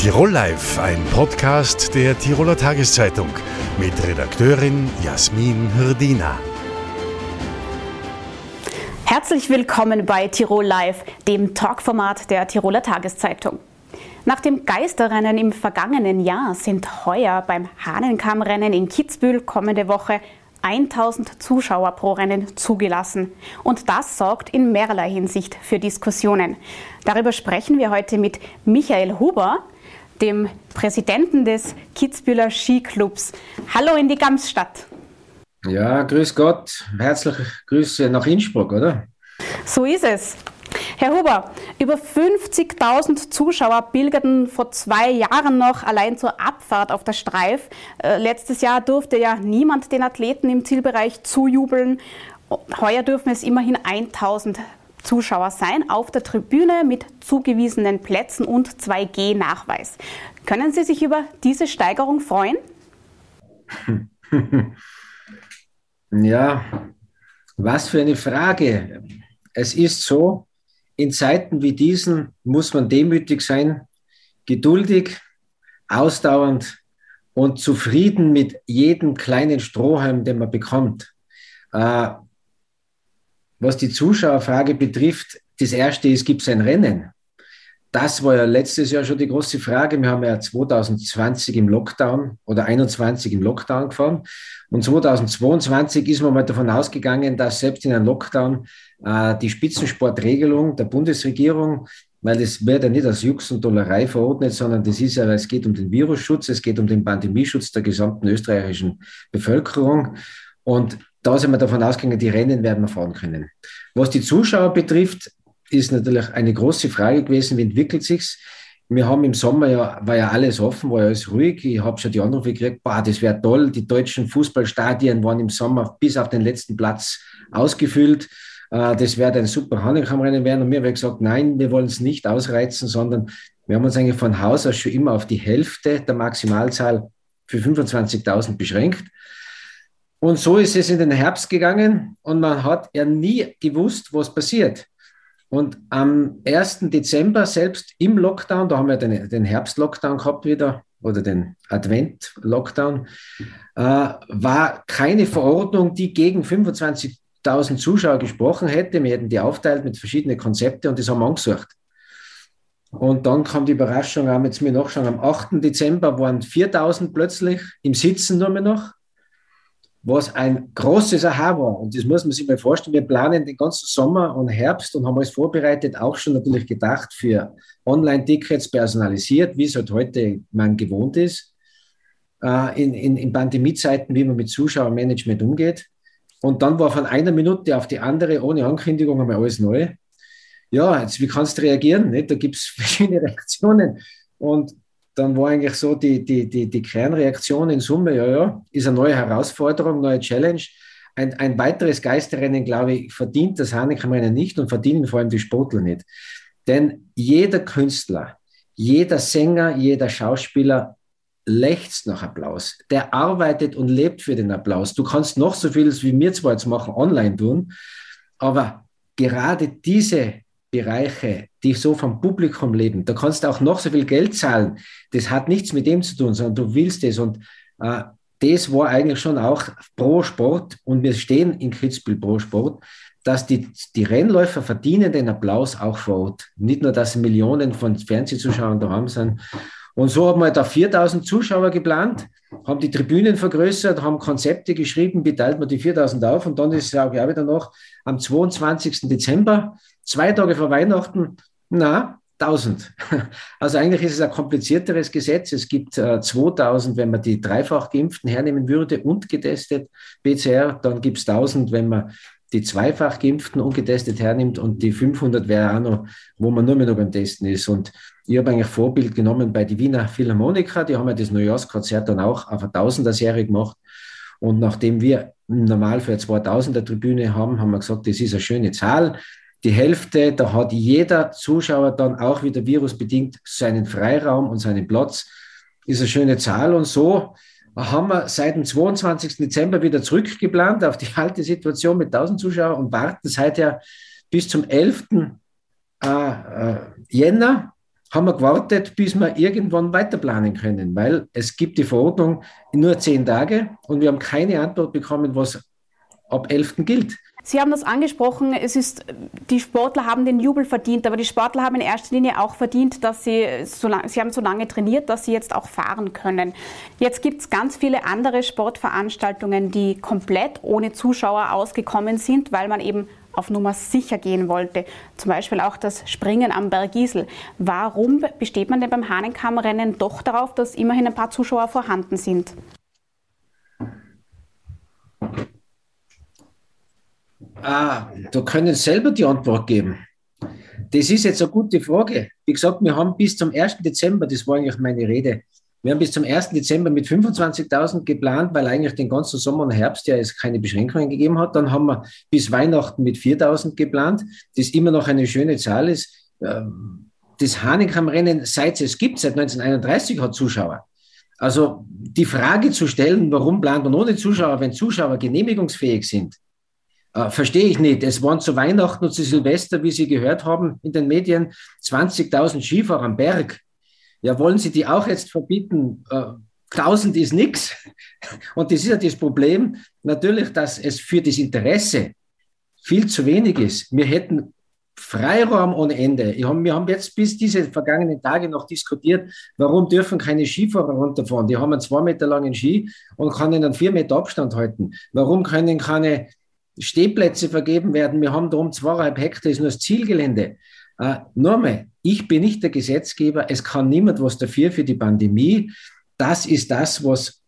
Tirol Live, ein Podcast der Tiroler Tageszeitung mit Redakteurin Jasmin Hirdina. Herzlich willkommen bei Tirol Live, dem Talkformat der Tiroler Tageszeitung. Nach dem Geisterrennen im vergangenen Jahr sind heuer beim Hahnenkammrennen in Kitzbühel kommende Woche 1000 Zuschauer pro Rennen zugelassen. Und das sorgt in mehrerlei Hinsicht für Diskussionen. Darüber sprechen wir heute mit Michael Huber, dem Präsidenten des Kitzbühler Skiclubs. Hallo in die Gamsstadt. Ja, grüß Gott. Herzliche Grüße nach Innsbruck, oder? So ist es. Herr Huber, über 50.000 Zuschauer pilgerten vor zwei Jahren noch allein zur Abfahrt auf der Streif. Äh, letztes Jahr durfte ja niemand den Athleten im Zielbereich zujubeln. Heuer dürfen es immerhin 1000 Zuschauer sein auf der Tribüne mit zugewiesenen Plätzen und 2G-Nachweis. Können Sie sich über diese Steigerung freuen? Ja, was für eine Frage. Es ist so, in Zeiten wie diesen muss man demütig sein, geduldig, ausdauernd und zufrieden mit jedem kleinen Strohhalm, den man bekommt. Äh, was die Zuschauerfrage betrifft, das erste ist, gibt es ein Rennen? Das war ja letztes Jahr schon die große Frage. Wir haben ja 2020 im Lockdown oder 21 im Lockdown gefahren. Und 2022 ist man mal davon ausgegangen, dass selbst in einem Lockdown äh, die Spitzensportregelung der Bundesregierung, weil das wird ja nicht als Jux und Dollerei verordnet, sondern das ist ja, es geht um den Virusschutz, es geht um den Pandemieschutz der gesamten österreichischen Bevölkerung. Und da sind wir davon ausgegangen, die Rennen werden wir fahren können. Was die Zuschauer betrifft, ist natürlich eine große Frage gewesen, wie entwickelt sich's? Wir haben im Sommer ja, war ja alles offen, war ja alles ruhig. Ich habe schon die Anrufe gekriegt, boah, das wäre toll. Die deutschen Fußballstadien waren im Sommer bis auf den letzten Platz ausgefüllt. Äh, das wäre ein super Hanekamrennen werden. Und wir haben gesagt, nein, wir wollen es nicht ausreizen, sondern wir haben uns eigentlich von Haus aus schon immer auf die Hälfte der Maximalzahl für 25.000 beschränkt. Und so ist es in den Herbst gegangen und man hat ja nie gewusst, was passiert. Und am 1. Dezember, selbst im Lockdown, da haben wir den, den Herbst-Lockdown gehabt wieder oder den Advent-Lockdown, äh, war keine Verordnung, die gegen 25.000 Zuschauer gesprochen hätte. Wir hätten die aufteilt mit verschiedenen Konzepten und das haben wir angesucht. Und dann kam die Überraschung, haben jetzt mir nachschauen, am 8. Dezember waren 4.000 plötzlich im Sitzen nur mehr noch was ein großes Aha war. Und das muss man sich mal vorstellen. Wir planen den ganzen Sommer und Herbst und haben alles vorbereitet, auch schon natürlich gedacht für Online-Tickets personalisiert, wie es halt heute man gewohnt ist, äh, in, in, in Pandemiezeiten, wie man mit Zuschauermanagement umgeht. Und dann war von einer Minute auf die andere, ohne Ankündigung, einmal alles neu. Ja, jetzt, wie kannst du reagieren? Nicht? Da gibt es verschiedene Reaktionen. Und dann war eigentlich so die, die, die, die Kernreaktion in Summe, ja, ja, ist eine neue Herausforderung, neue Challenge. Ein, ein weiteres Geisterrennen, glaube ich, verdient das Hanekamrennen nicht und verdienen vor allem die Sportler nicht. Denn jeder Künstler, jeder Sänger, jeder Schauspieler lechzt nach Applaus. Der arbeitet und lebt für den Applaus. Du kannst noch so vieles, wie wir zwar jetzt machen, online tun, aber gerade diese Bereiche, die so vom Publikum leben, da kannst du auch noch so viel Geld zahlen. Das hat nichts mit dem zu tun, sondern du willst es. Und äh, das war eigentlich schon auch pro Sport und wir stehen in Kitzbühel pro Sport, dass die, die Rennläufer verdienen den Applaus auch vor Ort. Nicht nur, dass Millionen von Fernsehzuschauern daheim sind. Und so haben wir da 4000 Zuschauer geplant, haben die Tribünen vergrößert, haben Konzepte geschrieben, wie teilt man die 4000 auf und dann ist es auch wieder noch am 22. Dezember zwei Tage vor Weihnachten, na, 1000. Also eigentlich ist es ein komplizierteres Gesetz. Es gibt äh, 2000, wenn man die dreifach Geimpften hernehmen würde und getestet PCR, dann gibt es 1000, wenn man die zweifach Geimpften ungetestet hernimmt und die 500 wäre auch noch, wo man nur mehr noch beim Testen ist. Und ich habe eigentlich Vorbild genommen bei die Wiener Philharmoniker, die haben ja das Neujahrskonzert dann auch auf eine Tausender-Serie gemacht. Und nachdem wir normal für eine 2000er Tribüne haben, haben wir gesagt, das ist eine schöne Zahl die Hälfte, da hat jeder Zuschauer dann auch wieder virusbedingt seinen Freiraum und seinen Platz. Ist eine schöne Zahl und so haben wir seit dem 22. Dezember wieder zurückgeplant auf die alte Situation mit 1000 Zuschauern und warten seither bis zum 11. Äh, äh, Jänner haben wir gewartet, bis wir irgendwann weiterplanen können, weil es gibt die Verordnung nur zehn Tage und wir haben keine Antwort bekommen, was ab 11. gilt. Sie haben das angesprochen, es ist, die Sportler haben den Jubel verdient, aber die Sportler haben in erster Linie auch verdient, dass sie, so lang, sie haben so lange trainiert, dass sie jetzt auch fahren können. Jetzt gibt es ganz viele andere Sportveranstaltungen, die komplett ohne Zuschauer ausgekommen sind, weil man eben auf Nummer sicher gehen wollte. Zum Beispiel auch das Springen am Berg Isel. Warum besteht man denn beim Hahnenkammrennen doch darauf, dass immerhin ein paar Zuschauer vorhanden sind? Ah, da können Sie selber die Antwort geben. Das ist jetzt eine gute Frage. Wie gesagt, wir haben bis zum 1. Dezember, das war eigentlich meine Rede, wir haben bis zum 1. Dezember mit 25.000 geplant, weil eigentlich den ganzen Sommer und Herbst ja es keine Beschränkungen gegeben hat. Dann haben wir bis Weihnachten mit 4.000 geplant, das immer noch eine schöne Zahl ist. Ähm, das Hanenkam-Rennen, seit es gibt, seit 1931, hat Zuschauer. Also die Frage zu stellen, warum plant man ohne Zuschauer, wenn Zuschauer genehmigungsfähig sind, äh, verstehe ich nicht. Es waren zu Weihnachten und zu Silvester, wie Sie gehört haben in den Medien, 20.000 Skifahrer am Berg. Ja, wollen Sie die auch jetzt verbieten? Äh, 1000 ist nichts. Und das ist ja das Problem, natürlich, dass es für das Interesse viel zu wenig ist. Wir hätten Freiraum ohne Ende. Wir haben jetzt bis diese vergangenen Tage noch diskutiert, warum dürfen keine Skifahrer runterfahren? Die haben einen zwei Meter langen Ski und können einen vier Meter Abstand halten. Warum können keine Stehplätze vergeben werden? Wir haben da um zweieinhalb Hektar, ist nur das Zielgelände. Äh, nochmal, ich bin nicht der Gesetzgeber, es kann niemand was dafür für die Pandemie. Das ist das, was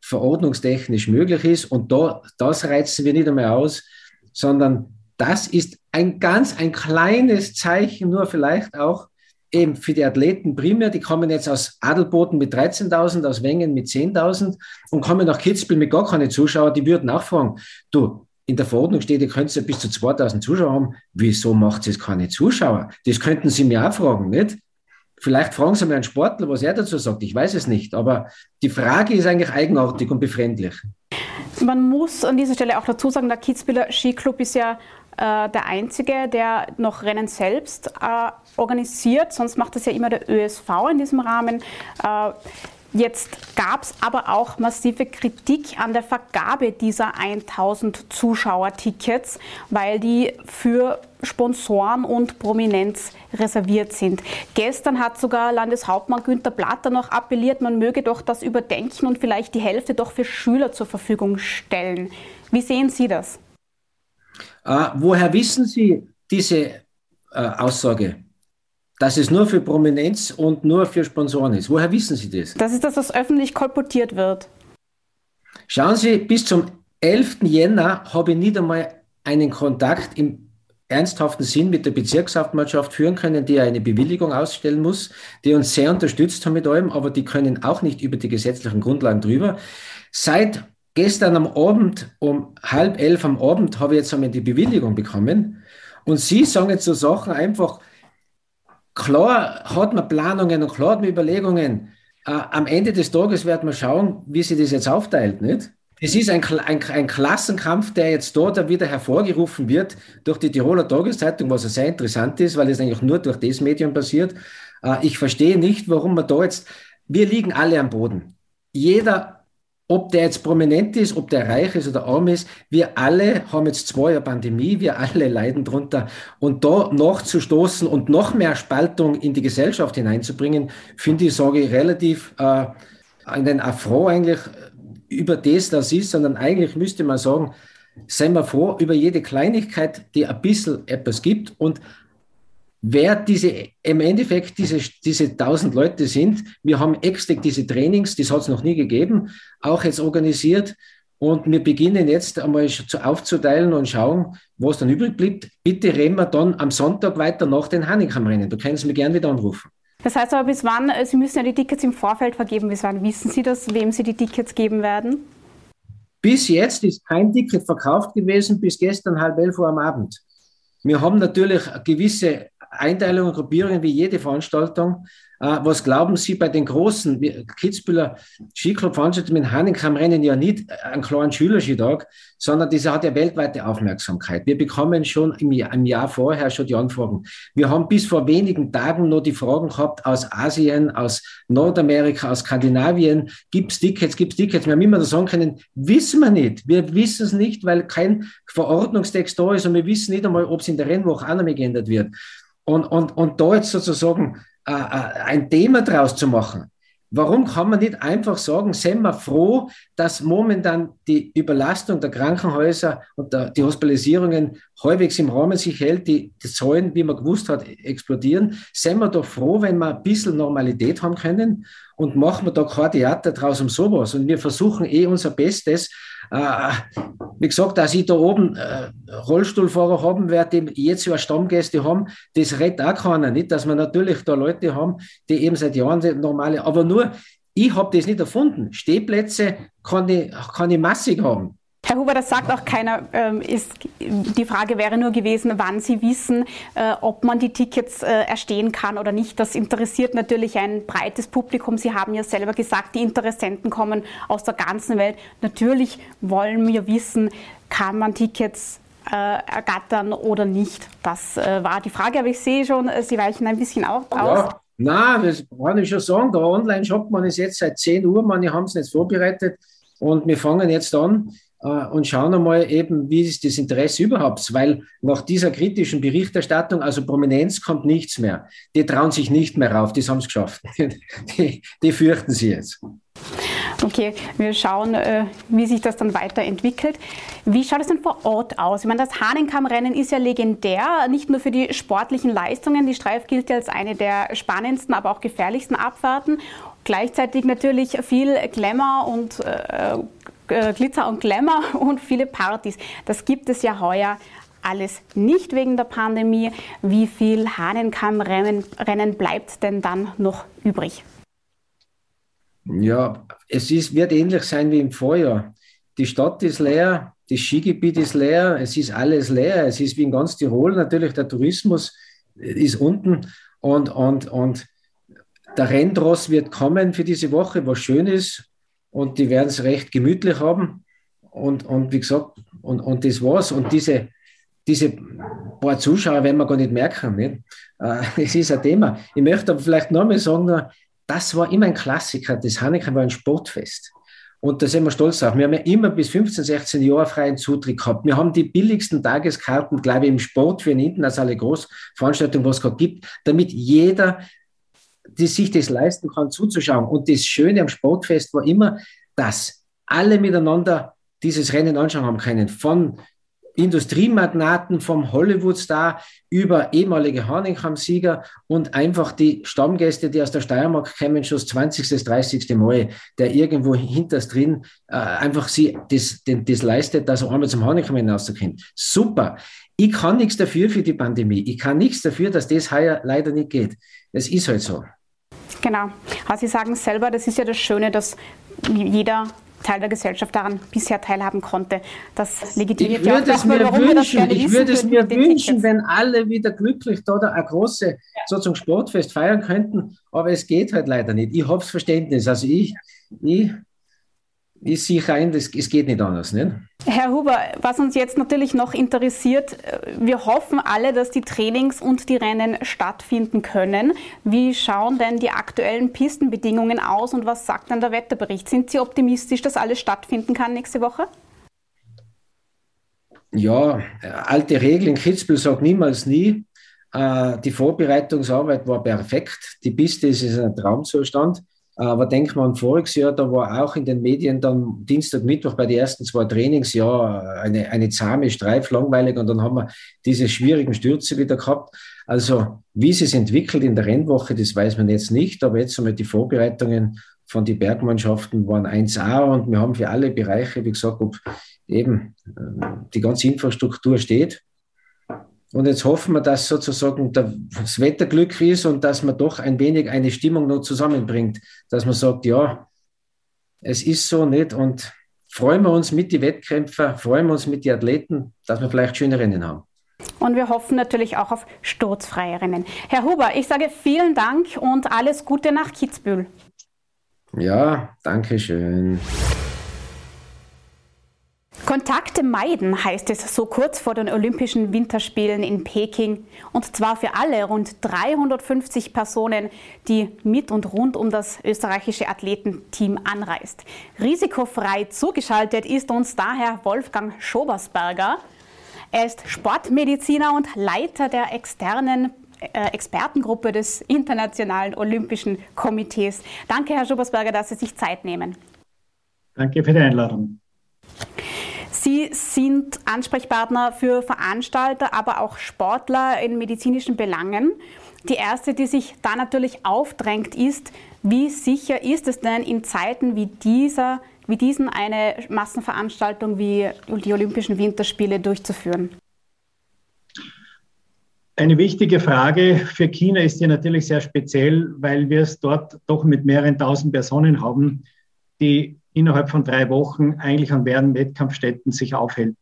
verordnungstechnisch möglich ist und da, das reizen wir nicht einmal aus, sondern das ist ein ganz, ein kleines Zeichen, nur vielleicht auch eben für die Athleten primär. Die kommen jetzt aus Adelboden mit 13.000, aus Wengen mit 10.000 und kommen nach Kitzbühel mit gar keine Zuschauer. Die würden auch fragen, du, in der Verordnung steht, ihr könnt ja bis zu 2000 Zuschauer haben. Wieso macht es keine Zuschauer? Das könnten Sie mir auch fragen, nicht? Vielleicht fragen Sie mir einen Sportler, was er dazu sagt. Ich weiß es nicht. Aber die Frage ist eigentlich eigenartig und befremdlich. Man muss an dieser Stelle auch dazu sagen, der Kitzbüheler Skiclub ist ja äh, der einzige, der noch Rennen selbst äh, organisiert. Sonst macht das ja immer der ÖSV in diesem Rahmen. Äh, Jetzt gab es aber auch massive Kritik an der Vergabe dieser 1000 Zuschauertickets, weil die für Sponsoren und Prominenz reserviert sind. Gestern hat sogar Landeshauptmann Günter Platter noch appelliert, man möge doch das überdenken und vielleicht die Hälfte doch für Schüler zur Verfügung stellen. Wie sehen Sie das? Äh, woher wissen Sie diese äh, Aussage? Dass es nur für Prominenz und nur für Sponsoren ist. Woher wissen Sie das? Das ist das, was öffentlich kolportiert wird. Schauen Sie, bis zum 11. Jänner habe ich nicht einmal einen Kontakt im ernsthaften Sinn mit der Bezirkshauptmannschaft führen können, die eine Bewilligung ausstellen muss, die uns sehr unterstützt haben mit allem, aber die können auch nicht über die gesetzlichen Grundlagen drüber. Seit gestern am Abend um halb elf am Abend habe ich jetzt einmal die Bewilligung bekommen. Und Sie sagen jetzt so Sachen einfach, klar hat man Planungen und klar hat man Überlegungen. Äh, am Ende des Tages wird man schauen, wie sich das jetzt aufteilt, nicht? Es ist ein, ein, ein Klassenkampf, der jetzt dort wieder hervorgerufen wird durch die Tiroler Tageszeitung, was sehr interessant ist, weil es eigentlich nur durch das Medium passiert. Äh, ich verstehe nicht, warum man da jetzt, wir liegen alle am Boden. Jeder ob der jetzt prominent ist, ob der reich ist oder arm ist, wir alle haben jetzt zwei Jahre Pandemie, wir alle leiden drunter. Und da nachzustoßen und noch mehr Spaltung in die Gesellschaft hineinzubringen, finde ich, sage ich, relativ äh, einen Affront eigentlich über das, das ist, sondern eigentlich müsste man sagen, seien wir froh über jede Kleinigkeit, die ein bisschen etwas gibt und wer diese, im Endeffekt diese, diese 1000 Leute sind. Wir haben extra diese Trainings, das hat es noch nie gegeben, auch jetzt organisiert. Und wir beginnen jetzt einmal aufzuteilen und schauen, was dann übrig bleibt. Bitte reden wir dann am Sonntag weiter nach den Hanningkamm-Rennen. Da können Sie mich gerne wieder anrufen. Das heißt aber, bis wann, Sie müssen ja die Tickets im Vorfeld vergeben, bis wann wissen Sie das, wem Sie die Tickets geben werden? Bis jetzt ist kein Ticket verkauft gewesen, bis gestern halb elf Uhr am Abend. Wir haben natürlich gewisse Einteilungen, Gruppierungen wie jede Veranstaltung. Äh, was glauben Sie bei den großen Kitzbühler Skiclub veranstaltet mit Hahnenkammrennen ja nicht einen kleinen Schülerskitag, sondern diese hat ja weltweite Aufmerksamkeit. Wir bekommen schon im Jahr, im Jahr vorher schon die Anfragen. Wir haben bis vor wenigen Tagen noch die Fragen gehabt aus Asien, aus Nordamerika, aus Skandinavien. Gibt es Tickets, gibt es Tickets? Wir haben immer sagen können, wissen wir nicht. Wir wissen es nicht, weil kein Verordnungstext da ist und wir wissen nicht einmal, ob es in der Rennwoche auch noch mehr geändert wird. Und, und, und da jetzt sozusagen äh, äh, ein Thema draus zu machen. Warum kann man nicht einfach sagen, sind wir froh, dass momentan die Überlastung der Krankenhäuser und der, die Hospitalisierungen halbwegs im Rahmen sich hält, die, die Zahlen, wie man gewusst hat, explodieren. Sind wir doch froh, wenn wir ein bisschen Normalität haben können und machen wir da kein Theater draus um sowas. Und wir versuchen eh unser Bestes, wie gesagt, dass ich da oben äh, Rollstuhlfahrer haben werde, die jetzt ja Stammgäste haben, das redet auch keiner. Nicht, dass wir natürlich da Leute haben, die eben seit Jahren normale, aber nur, ich habe das nicht erfunden. Stehplätze kann ich, kann ich massig haben. Herr Huber, das sagt auch keiner. Ähm, ist, die Frage wäre nur gewesen, wann Sie wissen, äh, ob man die Tickets äh, erstehen kann oder nicht. Das interessiert natürlich ein breites Publikum. Sie haben ja selber gesagt, die Interessenten kommen aus der ganzen Welt. Natürlich wollen wir wissen, kann man Tickets äh, ergattern oder nicht. Das war die Frage, aber ich sehe schon, Sie weichen ein bisschen aus. Ja. Nein, das kann ich schon sagen. Der Online-Shop, man ist jetzt seit 10 Uhr, man, haben es nicht vorbereitet und wir fangen jetzt an äh, und schauen einmal eben, wie ist das Interesse überhaupt, weil nach dieser kritischen Berichterstattung, also Prominenz kommt nichts mehr. Die trauen sich nicht mehr rauf, das haben es geschafft. Die, die, fürchten sie jetzt. Okay, wir schauen, äh, wie sich das dann weiterentwickelt. Wie schaut es denn vor Ort aus? Ich meine, das Hahnenkammrennen ist ja legendär, nicht nur für die sportlichen Leistungen. Die Streif gilt ja als eine der spannendsten, aber auch gefährlichsten Abfahrten. Gleichzeitig natürlich viel Glamour und äh, äh, Glitzer und Glamour und viele Partys. Das gibt es ja heuer alles nicht wegen der Pandemie. Wie viel Hahnenkammrennen bleibt denn dann noch übrig? Ja, es ist, wird ähnlich sein wie im Vorjahr. Die Stadt ist leer, das Skigebiet ist leer, es ist alles leer. Es ist wie in ganz Tirol natürlich, der Tourismus ist unten und, und, und der Renndross wird kommen für diese Woche, was schön ist und die werden es recht gemütlich haben. Und, und wie gesagt, und, und das war's. Und diese, diese paar Zuschauer werden wir gar nicht merken. Nicht? Äh, das ist ein Thema. Ich möchte aber vielleicht nochmal sagen, das war immer ein Klassiker. Das Hanneken war ein Sportfest. Und da sind wir stolz drauf. Wir haben ja immer bis 15, 16 Jahre freien Zutritt gehabt. Wir haben die billigsten Tageskarten, glaube ich, im Sport für eine internationale Großveranstaltung, was es gerade gibt, damit jeder die sich das leisten kann, zuzuschauen. Und das Schöne am Sportfest war immer, dass alle miteinander dieses Rennen anschauen haben können. Von Industriemagnaten, vom Hollywood-Star über ehemalige Hahnenkamm-Sieger und einfach die Stammgäste, die aus der Steiermark kommen, schon das 20., das 30. Mal, der irgendwo hinters drin äh, einfach sie das, das, das leistet, dass er einmal zum Hahnenkamm hinauszukommen. Super. Ich kann nichts dafür für die Pandemie. Ich kann nichts dafür, dass das heuer leider nicht geht. Es ist halt so. Genau. Also Sie sagen selber, das ist ja das Schöne, dass jeder Teil der Gesellschaft daran bisher teilhaben konnte. Das legitimiert ja auch das, warum wünschen, wir das gerne Ich würde es mir wünschen, wenn alle wieder glücklich da ein großes sozusagen Sportfest feiern könnten, aber es geht halt leider nicht. Ich habe Verständnis. Also ich, ich ist sicher ein, das, es geht nicht anders. Nicht? Herr Huber, was uns jetzt natürlich noch interessiert, äh, wir hoffen alle, dass die Trainings und die Rennen stattfinden können. Wie schauen denn die aktuellen Pistenbedingungen aus und was sagt dann der Wetterbericht? Sind Sie optimistisch, dass alles stattfinden kann nächste Woche? Ja, alte Regeln, in Kitzbühel sagt niemals nie. Äh, die Vorbereitungsarbeit war perfekt. Die Piste ist in einem Traumzustand. Aber denkt man an voriges Jahr, da war auch in den Medien dann Dienstag, Mittwoch bei den ersten zwei Trainings ja eine, eine zahme Streif, langweilig und dann haben wir diese schwierigen Stürze wieder gehabt. Also wie es sich entwickelt in der Rennwoche, das weiß man jetzt nicht, aber jetzt einmal die Vorbereitungen von den Bergmannschaften waren 1A und wir haben für alle Bereiche, wie gesagt, ob eben äh, die ganze Infrastruktur steht. Und jetzt hoffen wir, dass sozusagen das Wetterglück ist und dass man doch ein wenig eine Stimmung noch zusammenbringt, dass man sagt, ja, es ist so nicht und freuen wir uns mit den Wettkämpfer, freuen wir uns mit den Athleten, dass wir vielleicht schöne Rennen haben. Und wir hoffen natürlich auch auf sturzfreie Rennen. Herr Huber, ich sage vielen Dank und alles Gute nach Kitzbühel. Ja, danke schön. Kontakte meiden heißt es so kurz vor den Olympischen Winterspielen in Peking. Und zwar für alle rund 350 Personen, die mit und rund um das österreichische Athletenteam anreist. Risikofrei zugeschaltet ist uns daher Wolfgang Schobersberger. Er ist Sportmediziner und Leiter der externen äh, Expertengruppe des Internationalen Olympischen Komitees. Danke, Herr Schobersberger, dass Sie sich Zeit nehmen. Danke für die Einladung. Sie sind Ansprechpartner für Veranstalter, aber auch Sportler in medizinischen Belangen. Die erste, die sich da natürlich aufdrängt, ist, wie sicher ist es denn in Zeiten wie dieser, wie diesen eine Massenveranstaltung wie die Olympischen Winterspiele durchzuführen? Eine wichtige Frage für China ist hier natürlich sehr speziell, weil wir es dort doch mit mehreren tausend Personen haben, die innerhalb von drei Wochen eigentlich an mehreren Wettkampfstätten sich aufhält.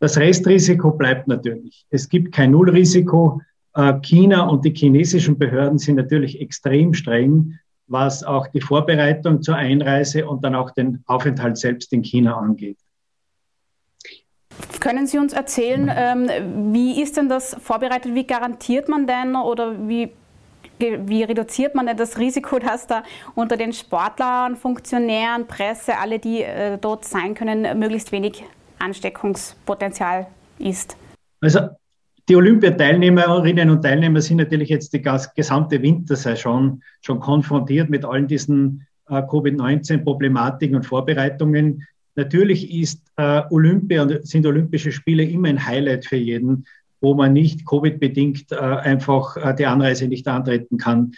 Das Restrisiko bleibt natürlich. Es gibt kein Nullrisiko. Äh, China und die chinesischen Behörden sind natürlich extrem streng, was auch die Vorbereitung zur Einreise und dann auch den Aufenthalt selbst in China angeht. Können Sie uns erzählen, ähm, wie ist denn das vorbereitet? Wie garantiert man denn oder wie wie reduziert man denn das Risiko, dass da unter den Sportlern, Funktionären, Presse, alle, die äh, dort sein können, möglichst wenig Ansteckungspotenzial ist? Also die Olympiateilnehmerinnen und Teilnehmer sind natürlich jetzt die gesamte Wintersaison schon konfrontiert mit allen diesen äh, Covid-19-Problematiken und Vorbereitungen. Natürlich ist äh, Olympia sind Olympische Spiele immer ein Highlight für jeden wo man nicht Covid-bedingt äh, einfach äh, die Anreise nicht antreten kann.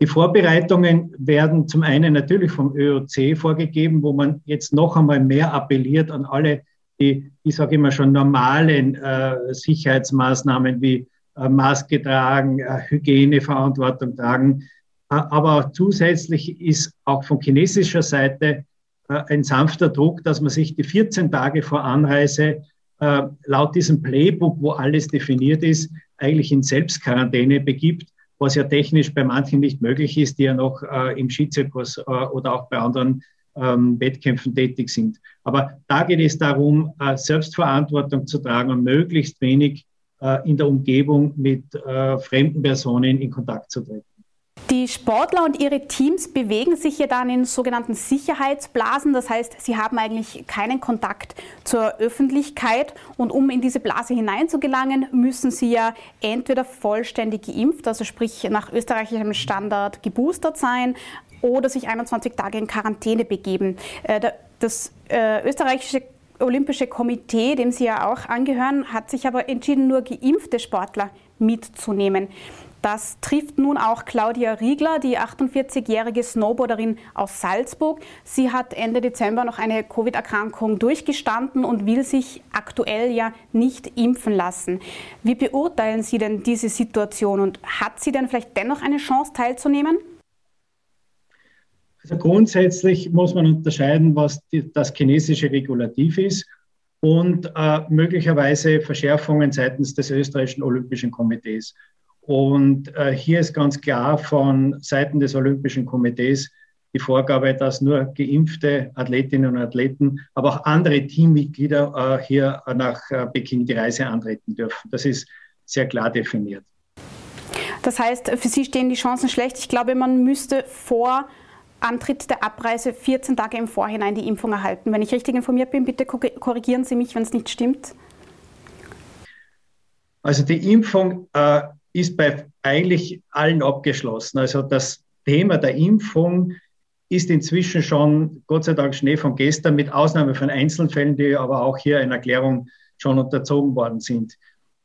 Die Vorbereitungen werden zum einen natürlich vom ÖOC vorgegeben, wo man jetzt noch einmal mehr appelliert an alle, die, ich sage immer schon, normalen äh, Sicherheitsmaßnahmen wie Maske tragen, Hygieneverantwortung tragen. Aber auch zusätzlich ist auch von chinesischer Seite ein sanfter Druck, dass man sich die 14 Tage vor Anreise äh, laut diesem Playbook, wo alles definiert ist, eigentlich in Selbstquarantäne begibt, was ja technisch bei manchen nicht möglich ist, die ja noch äh, im Skizirkus äh, oder auch bei anderen ähm, Wettkämpfen tätig sind. Aber da geht es darum, äh, Selbstverantwortung zu tragen und möglichst wenig äh, in der Umgebung mit äh, fremden Personen in Kontakt zu treten. Die Sportler und ihre Teams bewegen sich ja dann in sogenannten Sicherheitsblasen. Das heißt, sie haben eigentlich keinen Kontakt zur Öffentlichkeit. Und um in diese Blase hineinzugelangen, müssen sie ja entweder vollständig geimpft, also sprich nach österreichischem Standard geboostert sein, oder sich 21 Tage in Quarantäne begeben. Äh, das äh, österreichische Olympische Komitee, dem Sie ja auch angehören, hat sich aber entschieden, nur geimpfte Sportler mitzunehmen. Das trifft nun auch Claudia Riegler, die 48-jährige Snowboarderin aus Salzburg. Sie hat Ende Dezember noch eine Covid-Erkrankung durchgestanden und will sich aktuell ja nicht impfen lassen. Wie beurteilen Sie denn diese Situation und hat sie denn vielleicht dennoch eine Chance teilzunehmen? Also grundsätzlich muss man unterscheiden, was die, das chinesische Regulativ ist und äh, möglicherweise Verschärfungen seitens des österreichischen Olympischen Komitees. Und äh, hier ist ganz klar von Seiten des Olympischen Komitees die Vorgabe, dass nur geimpfte Athletinnen und Athleten, aber auch andere Teammitglieder äh, hier nach äh, Peking die Reise antreten dürfen. Das ist sehr klar definiert. Das heißt, für Sie stehen die Chancen schlecht. Ich glaube, man müsste vor Antritt der Abreise 14 Tage im Vorhinein die Impfung erhalten. Wenn ich richtig informiert bin, bitte korrigieren Sie mich, wenn es nicht stimmt. Also die Impfung äh, ist bei eigentlich allen abgeschlossen. Also das Thema der Impfung ist inzwischen schon, Gott sei Dank, Schnee von gestern, mit Ausnahme von Einzelfällen, die aber auch hier in Erklärung schon unterzogen worden sind.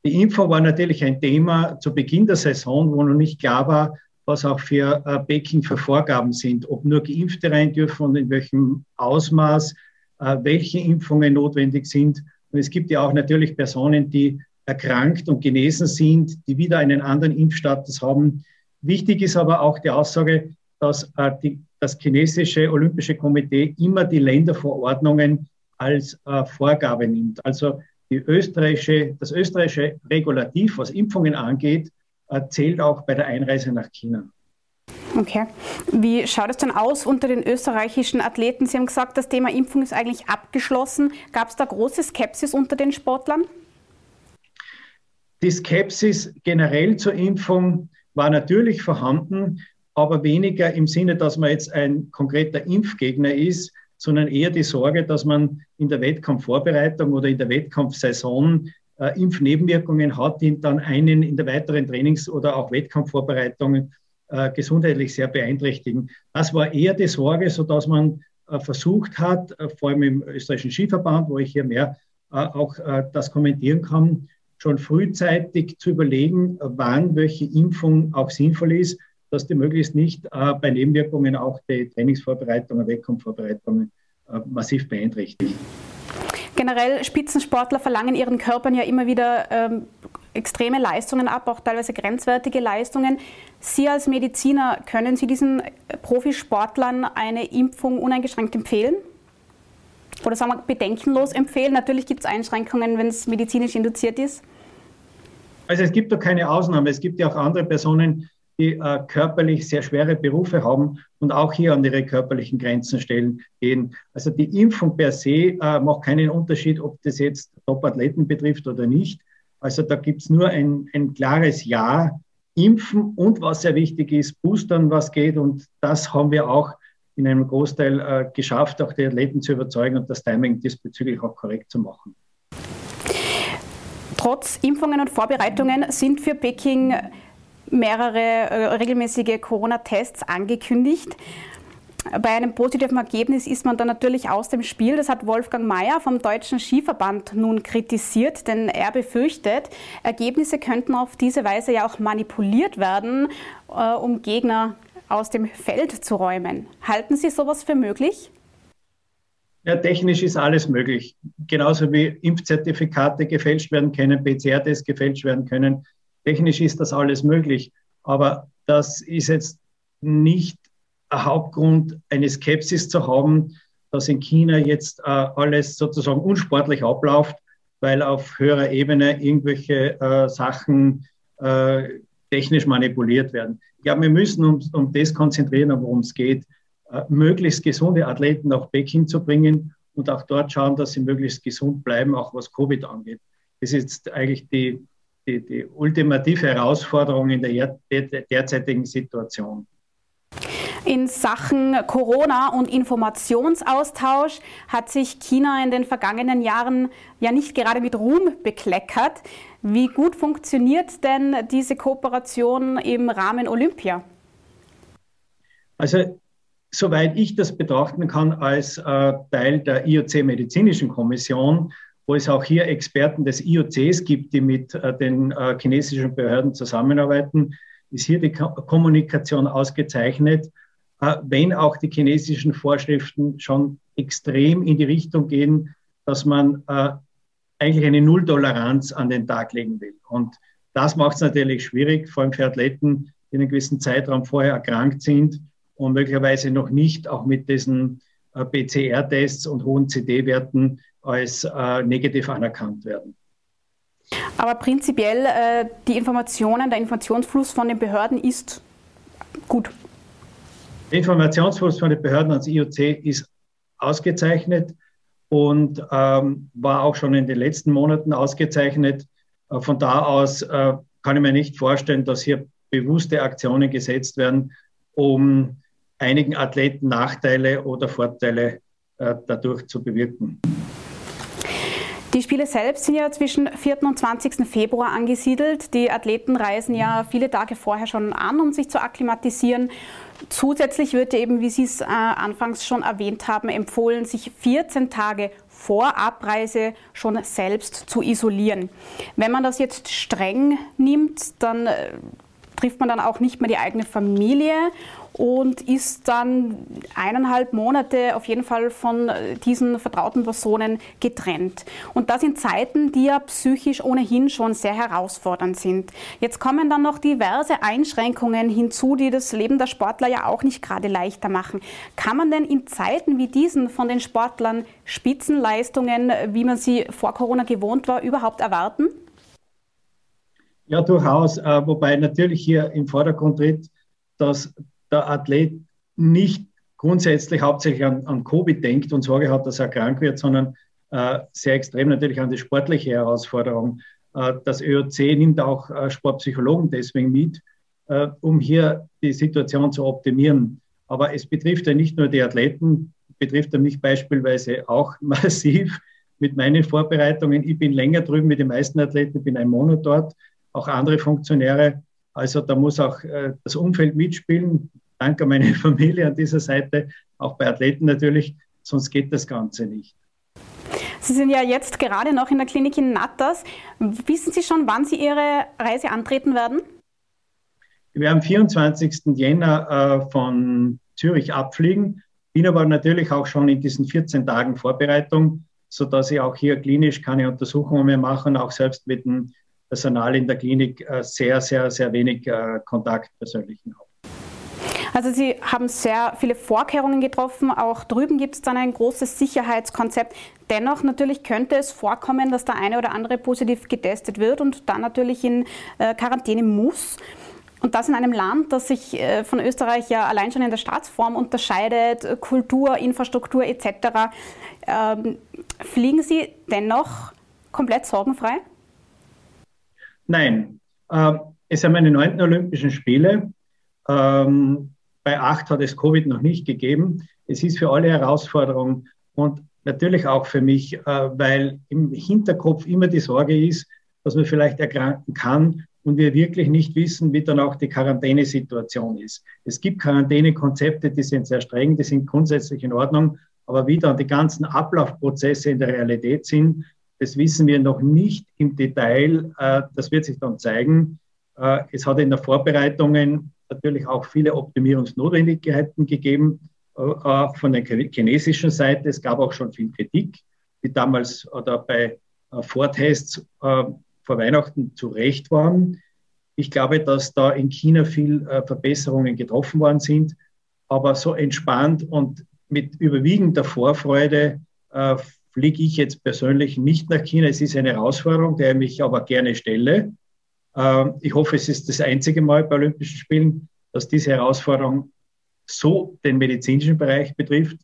Die Impfung war natürlich ein Thema zu Beginn der Saison, wo noch nicht klar war, was auch für äh, Peking für Vorgaben sind, ob nur Geimpfte rein dürfen und in welchem Ausmaß, äh, welche Impfungen notwendig sind. Und es gibt ja auch natürlich Personen, die erkrankt und genesen sind, die wieder einen anderen Impfstatus haben. Wichtig ist aber auch die Aussage, dass die, das chinesische Olympische Komitee immer die Länderverordnungen als äh, Vorgabe nimmt. Also österreichische, das österreichische Regulativ, was Impfungen angeht, äh, zählt auch bei der Einreise nach China. Okay. Wie schaut es denn aus unter den österreichischen Athleten? Sie haben gesagt, das Thema Impfung ist eigentlich abgeschlossen. Gab es da große Skepsis unter den Sportlern? Die Skepsis generell zur Impfung war natürlich vorhanden, aber weniger im Sinne, dass man jetzt ein konkreter Impfgegner ist, sondern eher die Sorge, dass man in der Wettkampfvorbereitung oder in der Wettkampfsaison äh, Impfnebenwirkungen hat, die dann einen in der weiteren Trainings- oder auch Wettkampfvorbereitung äh, gesundheitlich sehr beeinträchtigen. Das war eher die Sorge, sodass man äh, versucht hat, äh, vor allem im österreichischen Skiverband, wo ich hier mehr äh, auch äh, das kommentieren kann, schon frühzeitig zu überlegen, wann welche Impfung auch sinnvoll ist, dass die möglichst nicht bei Nebenwirkungen auch die Trainingsvorbereitungen, Wettkampfvorbereitungen massiv beeinträchtigt. Generell Spitzensportler verlangen ihren Körpern ja immer wieder ähm, extreme Leistungen ab, auch teilweise grenzwertige Leistungen. Sie als Mediziner, können Sie diesen Profisportlern eine Impfung uneingeschränkt empfehlen? Oder sagen wir bedenkenlos empfehlen? Natürlich gibt es Einschränkungen, wenn es medizinisch induziert ist. Also es gibt doch keine Ausnahme. Es gibt ja auch andere Personen, die äh, körperlich sehr schwere Berufe haben und auch hier an ihre körperlichen Grenzen stellen gehen. Also die Impfung per se äh, macht keinen Unterschied, ob das jetzt Top-Athleten betrifft oder nicht. Also da gibt es nur ein, ein klares Ja. Impfen und was sehr wichtig ist, boostern, was geht. Und das haben wir auch in einem Großteil äh, geschafft, auch die Athleten zu überzeugen und das Timing diesbezüglich auch korrekt zu machen. Trotz Impfungen und Vorbereitungen sind für Peking mehrere äh, regelmäßige Corona-Tests angekündigt. Bei einem positiven Ergebnis ist man dann natürlich aus dem Spiel. Das hat Wolfgang Mayer vom Deutschen Skiverband nun kritisiert, denn er befürchtet, Ergebnisse könnten auf diese Weise ja auch manipuliert werden, äh, um Gegner aus dem Feld zu räumen. Halten Sie sowas für möglich? Ja, technisch ist alles möglich. Genauso wie Impfzertifikate gefälscht werden können, PCR-Tests gefälscht werden können. Technisch ist das alles möglich. Aber das ist jetzt nicht ein Hauptgrund, eine Skepsis zu haben, dass in China jetzt äh, alles sozusagen unsportlich abläuft, weil auf höherer Ebene irgendwelche äh, Sachen äh, technisch manipuliert werden. Glaube, wir müssen uns um das konzentrieren, worum es geht, äh, möglichst gesunde Athleten nach Peking zu bringen und auch dort schauen, dass sie möglichst gesund bleiben, auch was Covid angeht. Das ist jetzt eigentlich die, die, die ultimative Herausforderung in der derzeitigen Situation. In Sachen Corona und Informationsaustausch hat sich China in den vergangenen Jahren ja nicht gerade mit Ruhm bekleckert. Wie gut funktioniert denn diese Kooperation im Rahmen Olympia? Also soweit ich das betrachten kann als äh, Teil der IOC Medizinischen Kommission, wo es auch hier Experten des IOCs gibt, die mit äh, den äh, chinesischen Behörden zusammenarbeiten, ist hier die Ko Kommunikation ausgezeichnet äh, wenn auch die chinesischen Vorschriften schon extrem in die Richtung gehen, dass man äh, eigentlich eine Nulltoleranz an den Tag legen will. Und das macht es natürlich schwierig, vor allem für Athleten, die einen gewissen Zeitraum vorher erkrankt sind und möglicherweise noch nicht auch mit diesen äh, PCR-Tests und hohen CD-Werten als äh, negativ anerkannt werden. Aber prinzipiell äh, die Informationen, der Informationsfluss von den Behörden ist gut. Der Informationsfluss von den Behörden ans IOC ist ausgezeichnet und ähm, war auch schon in den letzten Monaten ausgezeichnet. Äh, von da aus äh, kann ich mir nicht vorstellen, dass hier bewusste Aktionen gesetzt werden, um einigen Athleten Nachteile oder Vorteile äh, dadurch zu bewirken. Die Spiele selbst sind ja zwischen 4. und 20. Februar angesiedelt. Die Athleten reisen ja viele Tage vorher schon an, um sich zu akklimatisieren. Zusätzlich wird eben, wie Sie es äh, anfangs schon erwähnt haben, empfohlen, sich 14 Tage vor Abreise schon selbst zu isolieren. Wenn man das jetzt streng nimmt, dann äh, trifft man dann auch nicht mehr die eigene Familie und ist dann eineinhalb Monate auf jeden Fall von diesen vertrauten Personen getrennt. Und das in Zeiten, die ja psychisch ohnehin schon sehr herausfordernd sind. Jetzt kommen dann noch diverse Einschränkungen hinzu, die das Leben der Sportler ja auch nicht gerade leichter machen. Kann man denn in Zeiten wie diesen von den Sportlern Spitzenleistungen, wie man sie vor Corona gewohnt war, überhaupt erwarten? Ja, durchaus. Äh, wobei natürlich hier im Vordergrund tritt, dass der Athlet nicht grundsätzlich hauptsächlich an, an Covid denkt und Sorge hat, dass er krank wird, sondern äh, sehr extrem natürlich an die sportliche Herausforderung. Äh, das ÖOC nimmt auch äh, Sportpsychologen deswegen mit, äh, um hier die Situation zu optimieren. Aber es betrifft ja nicht nur die Athleten, betrifft ja mich beispielsweise auch massiv mit meinen Vorbereitungen. Ich bin länger drüben wie die meisten Athleten, bin einen Monat dort auch andere Funktionäre. Also da muss auch äh, das Umfeld mitspielen. Danke an meine Familie an dieser Seite, auch bei Athleten natürlich, sonst geht das Ganze nicht. Sie sind ja jetzt gerade noch in der Klinik in Natters. Wissen Sie schon, wann Sie Ihre Reise antreten werden? Wir am 24. Jänner äh, von Zürich abfliegen, bin aber natürlich auch schon in diesen 14 Tagen Vorbereitung, sodass ich auch hier klinisch keine Untersuchungen mehr machen, auch selbst mit dem Personal in der Klinik äh, sehr, sehr, sehr wenig äh, Kontakt persönlichen haben. Also Sie haben sehr viele Vorkehrungen getroffen. Auch drüben gibt es dann ein großes Sicherheitskonzept. Dennoch natürlich könnte es vorkommen, dass der eine oder andere positiv getestet wird und dann natürlich in äh, Quarantäne muss. Und das in einem Land, das sich von Österreich ja allein schon in der Staatsform unterscheidet, Kultur, Infrastruktur etc. Ähm, fliegen Sie dennoch komplett sorgenfrei? Nein, äh, es sind meine neunten Olympischen Spiele. Ähm, bei acht hat es Covid noch nicht gegeben. Es ist für alle Herausforderungen und natürlich auch für mich, äh, weil im Hinterkopf immer die Sorge ist, dass man vielleicht erkranken kann und wir wirklich nicht wissen, wie dann auch die Quarantänesituation ist. Es gibt Quarantänekonzepte, die sind sehr streng, die sind grundsätzlich in Ordnung, aber wie dann die ganzen Ablaufprozesse in der Realität sind, das wissen wir noch nicht im Detail. Äh, das wird sich dann zeigen. Äh, es hat in der Vorbereitungen natürlich auch viele Optimierungsnotwendigkeiten gegeben, äh, von der chinesischen Seite. Es gab auch schon viel Kritik, die damals oder bei Vortests vor Weihnachten zu Recht waren. Ich glaube, dass da in China viel Verbesserungen getroffen worden sind, aber so entspannt und mit überwiegender Vorfreude fliege ich jetzt persönlich nicht nach China. Es ist eine Herausforderung, der ich mich aber gerne stelle. Ähm, ich hoffe, es ist das einzige Mal bei Olympischen Spielen, dass diese Herausforderung so den medizinischen Bereich betrifft.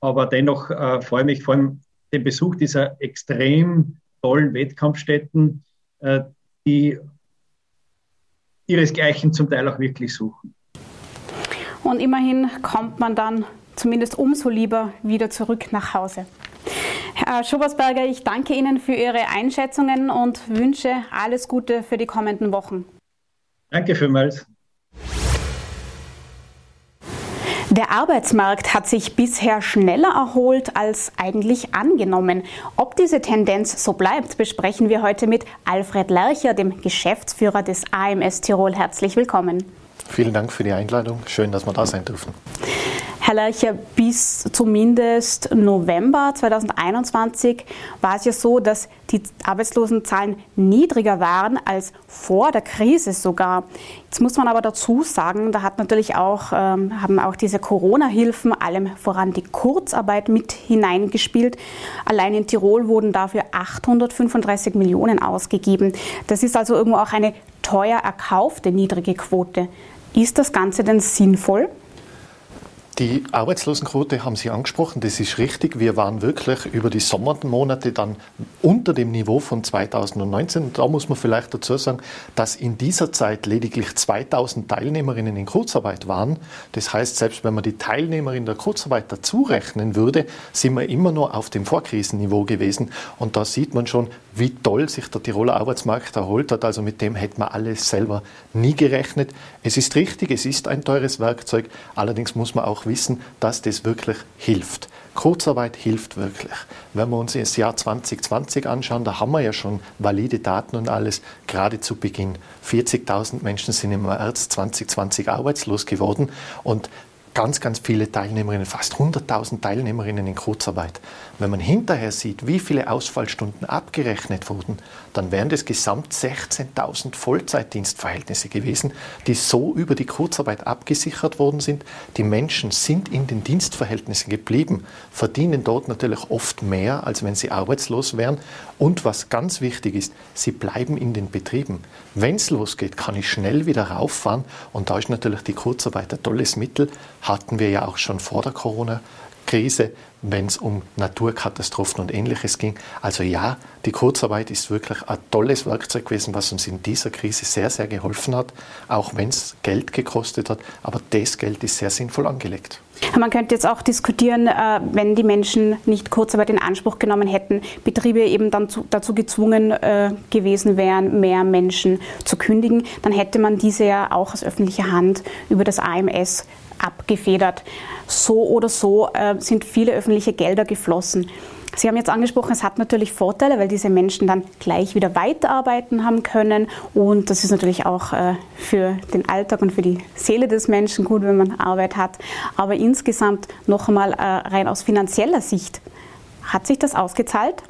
Aber dennoch äh, freue ich mich vor allem den Besuch dieser extrem tollen Wettkampfstätten, äh, die ihresgleichen zum Teil auch wirklich suchen. Und immerhin kommt man dann zumindest umso lieber wieder zurück nach Hause. Herr Schobersberger, ich danke Ihnen für Ihre Einschätzungen und wünsche alles Gute für die kommenden Wochen. Danke vielmals. Der Arbeitsmarkt hat sich bisher schneller erholt als eigentlich angenommen. Ob diese Tendenz so bleibt, besprechen wir heute mit Alfred Lercher, dem Geschäftsführer des AMS Tirol. Herzlich willkommen. Vielen Dank für die Einladung. Schön, dass wir da sein dürfen. Herr Lercher, bis zumindest November 2021 war es ja so, dass die Arbeitslosenzahlen niedriger waren als vor der Krise sogar. Jetzt muss man aber dazu sagen, da hat natürlich auch, ähm, haben auch diese Corona-Hilfen, allem voran die Kurzarbeit mit hineingespielt. Allein in Tirol wurden dafür 835 Millionen ausgegeben. Das ist also irgendwo auch eine teuer erkaufte niedrige Quote. Ist das Ganze denn sinnvoll? Die Arbeitslosenquote haben Sie angesprochen, das ist richtig. Wir waren wirklich über die Sommermonate dann unter dem Niveau von 2019. Und da muss man vielleicht dazu sagen, dass in dieser Zeit lediglich 2000 Teilnehmerinnen in Kurzarbeit waren. Das heißt, selbst wenn man die Teilnehmer in der Kurzarbeit dazu rechnen würde, sind wir immer nur auf dem Vorkrisenniveau gewesen. Und da sieht man schon, wie toll sich der Tiroler Arbeitsmarkt erholt hat. Also mit dem hätte man alles selber nie gerechnet. Es ist richtig, es ist ein teures Werkzeug. Allerdings muss man auch wissen, dass das wirklich hilft. Kurzarbeit hilft wirklich. Wenn wir uns das Jahr 2020 anschauen, da haben wir ja schon valide Daten und alles, gerade zu Beginn. 40.000 Menschen sind im März 2020 arbeitslos geworden und ganz, ganz viele Teilnehmerinnen, fast 100.000 Teilnehmerinnen in Kurzarbeit. Wenn man hinterher sieht, wie viele Ausfallstunden abgerechnet wurden, dann wären das gesamt 16.000 Vollzeitdienstverhältnisse gewesen, die so über die Kurzarbeit abgesichert worden sind. Die Menschen sind in den Dienstverhältnissen geblieben, verdienen dort natürlich oft mehr, als wenn sie arbeitslos wären. Und was ganz wichtig ist, sie bleiben in den Betrieben. Wenn es losgeht, kann ich schnell wieder rauffahren. Und da ist natürlich die Kurzarbeit ein tolles Mittel. Hatten wir ja auch schon vor der Corona. Wenn es um Naturkatastrophen und ähnliches ging. Also ja, die Kurzarbeit ist wirklich ein tolles Werkzeug gewesen, was uns in dieser Krise sehr, sehr geholfen hat, auch wenn es Geld gekostet hat. Aber das Geld ist sehr sinnvoll angelegt. Man könnte jetzt auch diskutieren, äh, wenn die Menschen nicht Kurzarbeit in Anspruch genommen hätten, Betriebe eben dann dazu gezwungen äh, gewesen wären, mehr Menschen zu kündigen, dann hätte man diese ja auch aus öffentlicher Hand über das AMS abgefedert. So oder so äh, sind viele öffentliche Gelder geflossen. Sie haben jetzt angesprochen, es hat natürlich Vorteile, weil diese Menschen dann gleich wieder weiterarbeiten haben können. Und das ist natürlich auch äh, für den Alltag und für die Seele des Menschen gut, wenn man Arbeit hat. Aber insgesamt noch einmal äh, rein aus finanzieller Sicht, hat sich das ausgezahlt?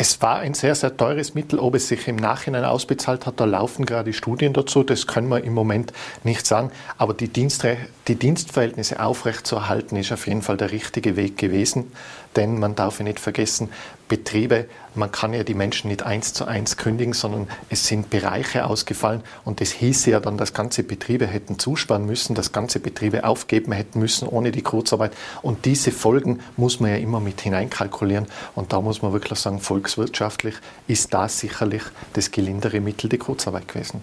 Es war ein sehr, sehr teures Mittel. Ob es sich im Nachhinein ausbezahlt hat, da laufen gerade Studien dazu. Das können wir im Moment nicht sagen. Aber die, Dienstre die Dienstverhältnisse aufrechtzuerhalten, ist auf jeden Fall der richtige Weg gewesen. Denn man darf nicht vergessen, Betriebe, man kann ja die Menschen nicht eins zu eins kündigen, sondern es sind Bereiche ausgefallen und das hieße ja dann, dass ganze Betriebe hätten zusparen müssen, dass ganze Betriebe aufgeben hätten müssen ohne die Kurzarbeit. Und diese Folgen muss man ja immer mit hineinkalkulieren. Und da muss man wirklich sagen, volkswirtschaftlich ist das sicherlich das gelindere Mittel die Kurzarbeit gewesen.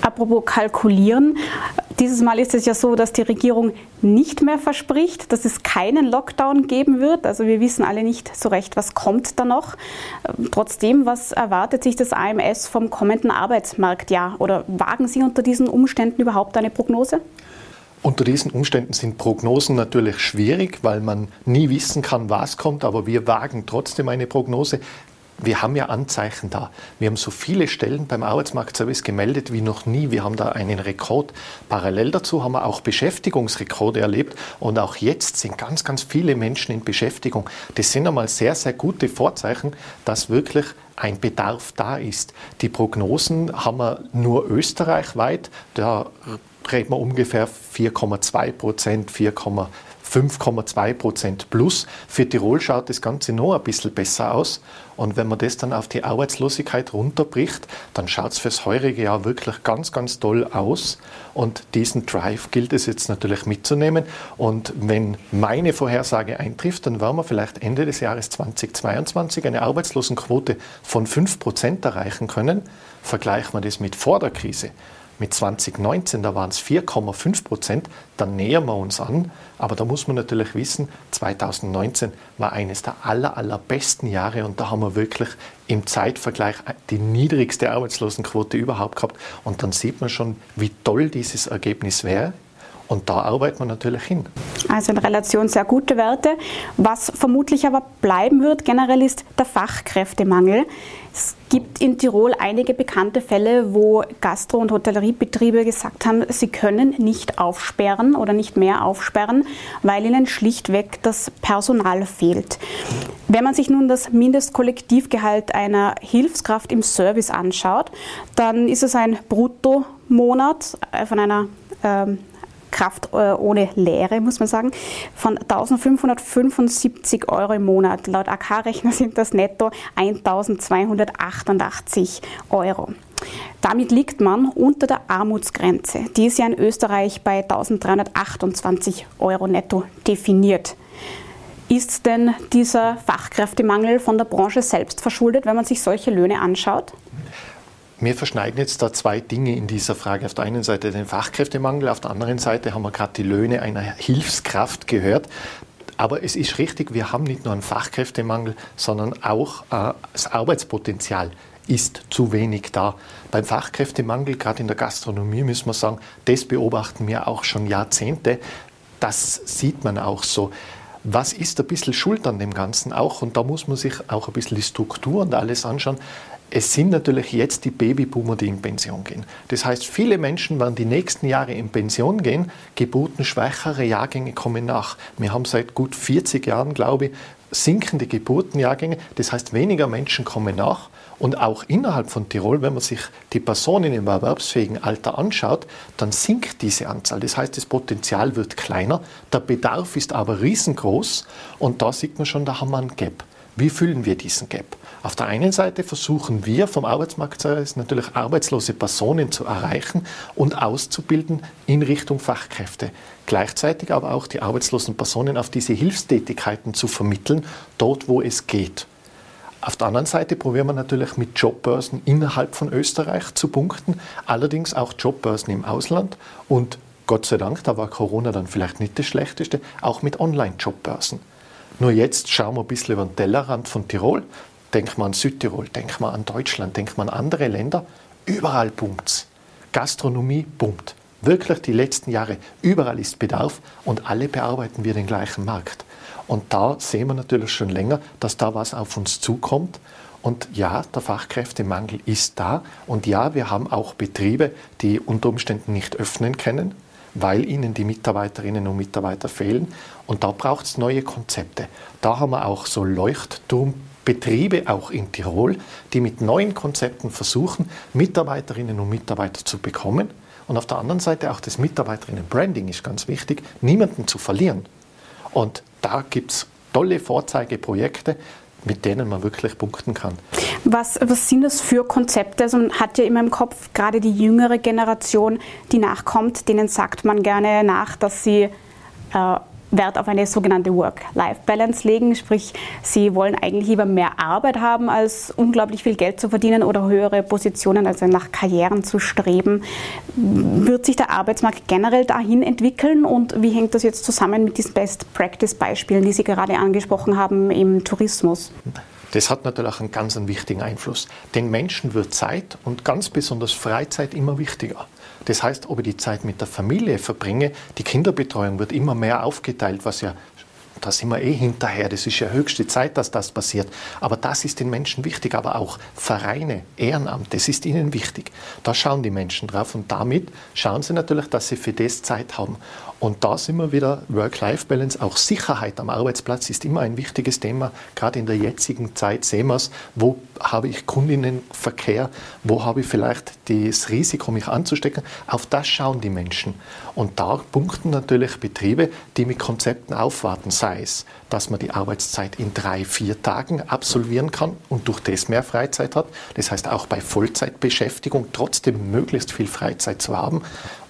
Apropos kalkulieren. Dieses Mal ist es ja so, dass die Regierung nicht mehr verspricht, dass es keinen Lockdown geben wird. Also wir wissen alle nicht so recht, was kommt da noch. Trotzdem, was erwartet sich das AMS vom kommenden Arbeitsmarktjahr? Oder wagen Sie unter diesen Umständen überhaupt eine Prognose? Unter diesen Umständen sind Prognosen natürlich schwierig, weil man nie wissen kann, was kommt, aber wir wagen trotzdem eine Prognose wir haben ja Anzeichen da. Wir haben so viele Stellen beim Arbeitsmarktservice gemeldet wie noch nie. Wir haben da einen Rekord. Parallel dazu haben wir auch Beschäftigungsrekorde erlebt und auch jetzt sind ganz, ganz viele Menschen in Beschäftigung. Das sind einmal sehr, sehr gute Vorzeichen, dass wirklich ein Bedarf da ist. Die Prognosen haben wir nur österreichweit. Da reden wir ungefähr 4,2 Prozent, 4,5 5,2 Prozent plus. Für Tirol schaut das Ganze noch ein bisschen besser aus. Und wenn man das dann auf die Arbeitslosigkeit runterbricht, dann schaut es fürs heurige Jahr wirklich ganz, ganz toll aus. Und diesen Drive gilt es jetzt natürlich mitzunehmen. Und wenn meine Vorhersage eintrifft, dann werden wir vielleicht Ende des Jahres 2022 eine Arbeitslosenquote von 5 Prozent erreichen können. Vergleichen wir das mit vor der Krise mit 2019, da waren es 4,5 Prozent, dann nähern wir uns an. Aber da muss man natürlich wissen, 2019 war eines der aller, allerbesten Jahre und da haben wir wirklich im Zeitvergleich die niedrigste Arbeitslosenquote überhaupt gehabt. Und dann sieht man schon, wie toll dieses Ergebnis wäre. Und da arbeitet man natürlich hin. Also in Relation sehr gute Werte. Was vermutlich aber bleiben wird generell ist der Fachkräftemangel. Es gibt in Tirol einige bekannte Fälle, wo Gastro- und Hotelleriebetriebe gesagt haben, sie können nicht aufsperren oder nicht mehr aufsperren, weil ihnen schlichtweg das Personal fehlt. Wenn man sich nun das Mindestkollektivgehalt einer Hilfskraft im Service anschaut, dann ist es ein Bruttomonat äh, von einer ähm, Kraft äh, ohne Lehre, muss man sagen, von 1575 Euro im Monat. Laut AK-Rechner sind das netto 1288 Euro. Damit liegt man unter der Armutsgrenze. Die ist ja in Österreich bei 1328 Euro netto definiert. Ist denn dieser Fachkräftemangel von der Branche selbst verschuldet, wenn man sich solche Löhne anschaut? Wir verschneiden jetzt da zwei Dinge in dieser Frage. Auf der einen Seite den Fachkräftemangel, auf der anderen Seite haben wir gerade die Löhne einer Hilfskraft gehört. Aber es ist richtig, wir haben nicht nur einen Fachkräftemangel, sondern auch äh, das Arbeitspotenzial ist zu wenig da. Beim Fachkräftemangel, gerade in der Gastronomie, müssen wir sagen, das beobachten wir auch schon Jahrzehnte das sieht man auch so. Was ist ein bisschen schuld an dem Ganzen auch? Und da muss man sich auch ein bisschen die Struktur und alles anschauen. Es sind natürlich jetzt die Babyboomer, die in Pension gehen. Das heißt, viele Menschen werden die nächsten Jahre in Pension gehen, geburtenschwächere Jahrgänge kommen nach. Wir haben seit gut 40 Jahren, glaube ich, sinkende Geburtenjahrgänge. Das heißt, weniger Menschen kommen nach. Und auch innerhalb von Tirol, wenn man sich die Personen im erwerbsfähigen Alter anschaut, dann sinkt diese Anzahl. Das heißt, das Potenzial wird kleiner, der Bedarf ist aber riesengroß und da sieht man schon, da haben wir ein Gap. Wie füllen wir diesen Gap? Auf der einen Seite versuchen wir vom Arbeitsmarktservice natürlich arbeitslose Personen zu erreichen und auszubilden in Richtung Fachkräfte. Gleichzeitig aber auch die arbeitslosen Personen auf diese Hilfstätigkeiten zu vermitteln, dort wo es geht. Auf der anderen Seite probieren wir natürlich mit Jobbörsen innerhalb von Österreich zu punkten, allerdings auch Jobbörsen im Ausland und Gott sei Dank, da war Corona dann vielleicht nicht das Schlechteste, auch mit Online-Jobbörsen. Nur jetzt schauen wir ein bisschen über den Tellerrand von Tirol. Denkt man an Südtirol, denkt man an Deutschland, denkt man an andere Länder. Überall bummt's. Gastronomie bummt. Wirklich die letzten Jahre. Überall ist Bedarf und alle bearbeiten wir den gleichen Markt. Und da sehen wir natürlich schon länger, dass da was auf uns zukommt. Und ja, der Fachkräftemangel ist da. Und ja, wir haben auch Betriebe, die unter Umständen nicht öffnen können, weil ihnen die Mitarbeiterinnen und Mitarbeiter fehlen. Und da braucht es neue Konzepte. Da haben wir auch so Leuchtturmbetriebe, auch in Tirol, die mit neuen Konzepten versuchen, Mitarbeiterinnen und Mitarbeiter zu bekommen. Und auf der anderen Seite auch das Mitarbeiterinnen-Branding ist ganz wichtig, niemanden zu verlieren. Und da gibt es tolle Vorzeigeprojekte, mit denen man wirklich punkten kann. Was, was sind das für Konzepte? Also man hat ja immer im Kopf, gerade die jüngere Generation, die nachkommt, denen sagt man gerne nach, dass sie äh, Wert auf eine sogenannte Work-Life-Balance legen. Sprich, sie wollen eigentlich lieber mehr Arbeit haben, als unglaublich viel Geld zu verdienen oder höhere Positionen, also nach Karrieren zu streben. Wird sich der Arbeitsmarkt generell dahin entwickeln und wie hängt das jetzt zusammen mit diesen Best-Practice-Beispielen, die Sie gerade angesprochen haben im Tourismus? Das hat natürlich auch einen ganz wichtigen Einfluss. Den Menschen wird Zeit und ganz besonders Freizeit immer wichtiger. Das heißt, ob ich die Zeit mit der Familie verbringe, die Kinderbetreuung wird immer mehr aufgeteilt, was ja da sind wir eh hinterher. Das ist ja höchste Zeit, dass das passiert. Aber das ist den Menschen wichtig. Aber auch Vereine, Ehrenamt, das ist ihnen wichtig. Da schauen die Menschen drauf. Und damit schauen sie natürlich, dass sie für das Zeit haben. Und da sind wir wieder Work-Life-Balance. Auch Sicherheit am Arbeitsplatz ist immer ein wichtiges Thema. Gerade in der jetzigen Zeit sehen wir es, wo habe ich Kundinnenverkehr, wo habe ich vielleicht das Risiko, mich anzustecken. Auf das schauen die Menschen. Und da punkten natürlich Betriebe, die mit Konzepten aufwarten, sei es, dass man die Arbeitszeit in drei, vier Tagen absolvieren kann und durch das mehr Freizeit hat. Das heißt auch bei Vollzeitbeschäftigung trotzdem möglichst viel Freizeit zu haben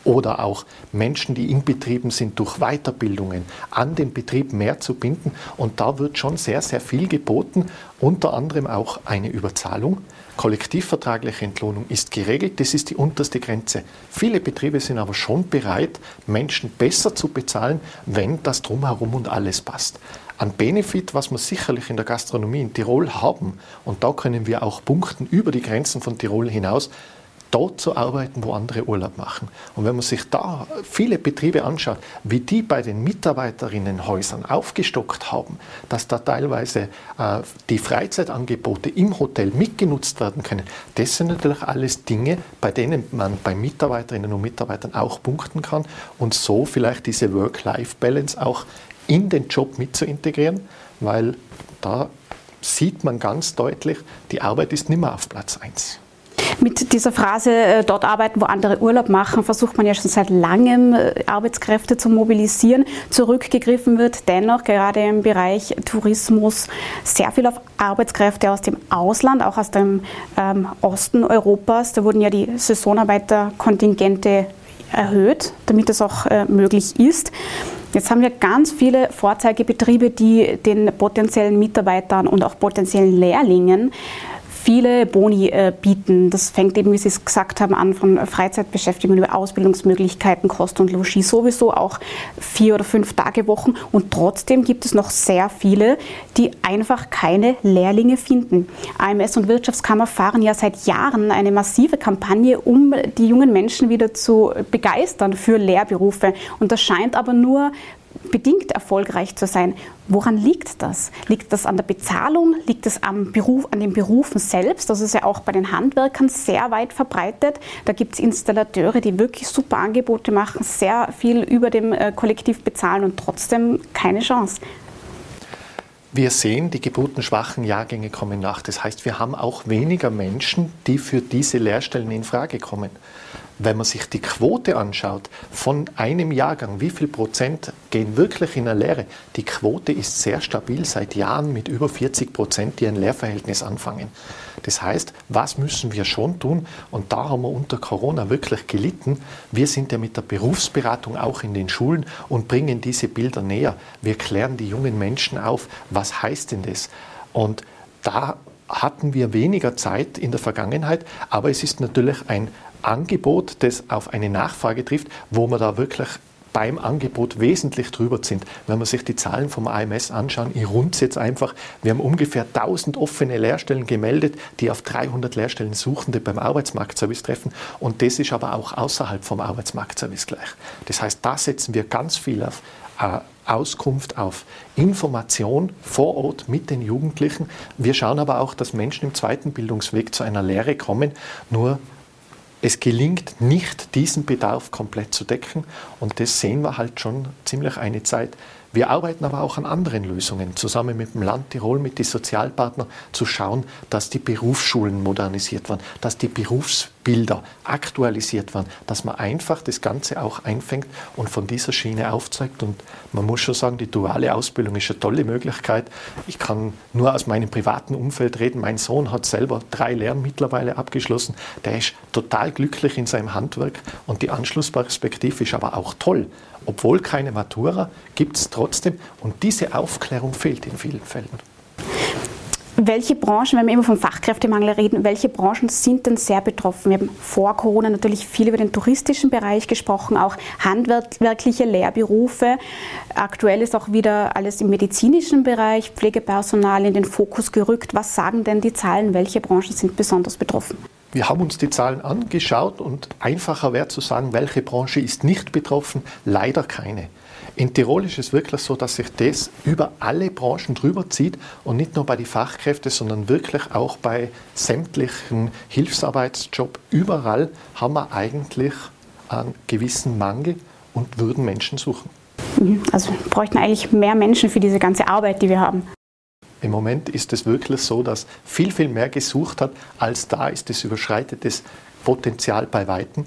oder auch Menschen, die in Betrieben sind, durch Weiterbildungen an den Betrieb mehr zu binden. Und da wird schon sehr, sehr viel geboten, unter anderem auch eine Überzahlung. Kollektivvertragliche Entlohnung ist geregelt, das ist die unterste Grenze. Viele Betriebe sind aber schon bereit, Menschen besser zu bezahlen, wenn das drumherum und alles passt. Ein Benefit, was wir sicherlich in der Gastronomie in Tirol haben, und da können wir auch punkten über die Grenzen von Tirol hinaus, dort zu arbeiten, wo andere Urlaub machen. Und wenn man sich da viele Betriebe anschaut, wie die bei den Mitarbeiterinnenhäusern aufgestockt haben, dass da teilweise äh, die Freizeitangebote im Hotel mitgenutzt werden können, das sind natürlich alles Dinge, bei denen man bei Mitarbeiterinnen und Mitarbeitern auch punkten kann und so vielleicht diese Work-Life-Balance auch in den Job mit zu integrieren, weil da sieht man ganz deutlich, die Arbeit ist nicht mehr auf Platz 1. Mit dieser Phrase äh, dort arbeiten, wo andere Urlaub machen, versucht man ja schon seit langem äh, Arbeitskräfte zu mobilisieren. Zurückgegriffen wird dennoch gerade im Bereich Tourismus sehr viel auf Arbeitskräfte aus dem Ausland, auch aus dem ähm, Osten Europas. Da wurden ja die Saisonarbeiterkontingente erhöht, damit das auch äh, möglich ist. Jetzt haben wir ganz viele Vorzeigebetriebe, die den potenziellen Mitarbeitern und auch potenziellen Lehrlingen viele Boni äh, bieten. Das fängt eben, wie Sie es gesagt haben, an von Freizeitbeschäftigung über Ausbildungsmöglichkeiten, Kost und Logis sowieso auch vier oder fünf Tage Wochen. Und trotzdem gibt es noch sehr viele, die einfach keine Lehrlinge finden. AMS und Wirtschaftskammer fahren ja seit Jahren eine massive Kampagne, um die jungen Menschen wieder zu begeistern für Lehrberufe. Und das scheint aber nur bedingt erfolgreich zu sein. Woran liegt das? Liegt das an der Bezahlung? Liegt es am Beruf, an den Berufen selbst? Das ist ja auch bei den Handwerkern sehr weit verbreitet. Da gibt es Installateure, die wirklich super Angebote machen, sehr viel über dem äh, Kollektiv bezahlen und trotzdem keine Chance. Wir sehen, die geburtenschwachen Jahrgänge kommen nach. Das heißt, wir haben auch weniger Menschen, die für diese Lehrstellen in Frage kommen. Wenn man sich die Quote anschaut von einem Jahrgang, wie viel Prozent gehen wirklich in eine Lehre? Die Quote ist sehr stabil seit Jahren mit über 40 Prozent, die ein Lehrverhältnis anfangen. Das heißt, was müssen wir schon tun? Und da haben wir unter Corona wirklich gelitten. Wir sind ja mit der Berufsberatung auch in den Schulen und bringen diese Bilder näher. Wir klären die jungen Menschen auf, was heißt denn das? Und da hatten wir weniger Zeit in der Vergangenheit, aber es ist natürlich ein Angebot, das auf eine Nachfrage trifft, wo man da wirklich beim Angebot wesentlich drüber sind. Wenn man sich die Zahlen vom AMS anschauen, ich runde jetzt einfach, wir haben ungefähr 1000 offene Lehrstellen gemeldet, die auf 300 Lehrstellen Suchende beim Arbeitsmarktservice treffen und das ist aber auch außerhalb vom Arbeitsmarktservice gleich. Das heißt, da setzen wir ganz viel auf äh, Auskunft, auf Information vor Ort mit den Jugendlichen. Wir schauen aber auch, dass Menschen im zweiten Bildungsweg zu einer Lehre kommen, nur es gelingt nicht, diesen Bedarf komplett zu decken. Und das sehen wir halt schon ziemlich eine Zeit. Wir arbeiten aber auch an anderen Lösungen, zusammen mit dem Land Tirol, mit den Sozialpartnern, zu schauen, dass die Berufsschulen modernisiert werden, dass die Berufsbilder aktualisiert werden, dass man einfach das Ganze auch einfängt und von dieser Schiene aufzeigt. Und man muss schon sagen, die duale Ausbildung ist eine tolle Möglichkeit. Ich kann nur aus meinem privaten Umfeld reden. Mein Sohn hat selber drei Lehren mittlerweile abgeschlossen. Der ist total glücklich in seinem Handwerk und die Anschlussperspektive ist aber auch toll obwohl keine Matura, gibt es trotzdem. Und diese Aufklärung fehlt in vielen Fällen. Welche Branchen, wenn wir immer vom Fachkräftemangel reden, welche Branchen sind denn sehr betroffen? Wir haben vor Corona natürlich viel über den touristischen Bereich gesprochen, auch handwerkliche Lehrberufe. Aktuell ist auch wieder alles im medizinischen Bereich, Pflegepersonal in den Fokus gerückt. Was sagen denn die Zahlen? Welche Branchen sind besonders betroffen? Wir haben uns die Zahlen angeschaut und einfacher wäre zu sagen, welche Branche ist nicht betroffen. Leider keine. In Tirol ist es wirklich so, dass sich das über alle Branchen drüber zieht und nicht nur bei den Fachkräften, sondern wirklich auch bei sämtlichen Hilfsarbeitsjobs. Überall haben wir eigentlich einen gewissen Mangel und würden Menschen suchen. Also bräuchten eigentlich mehr Menschen für diese ganze Arbeit, die wir haben. Im Moment ist es wirklich so, dass viel, viel mehr gesucht hat, als da ist. Es überschreitet das Potenzial bei Weitem.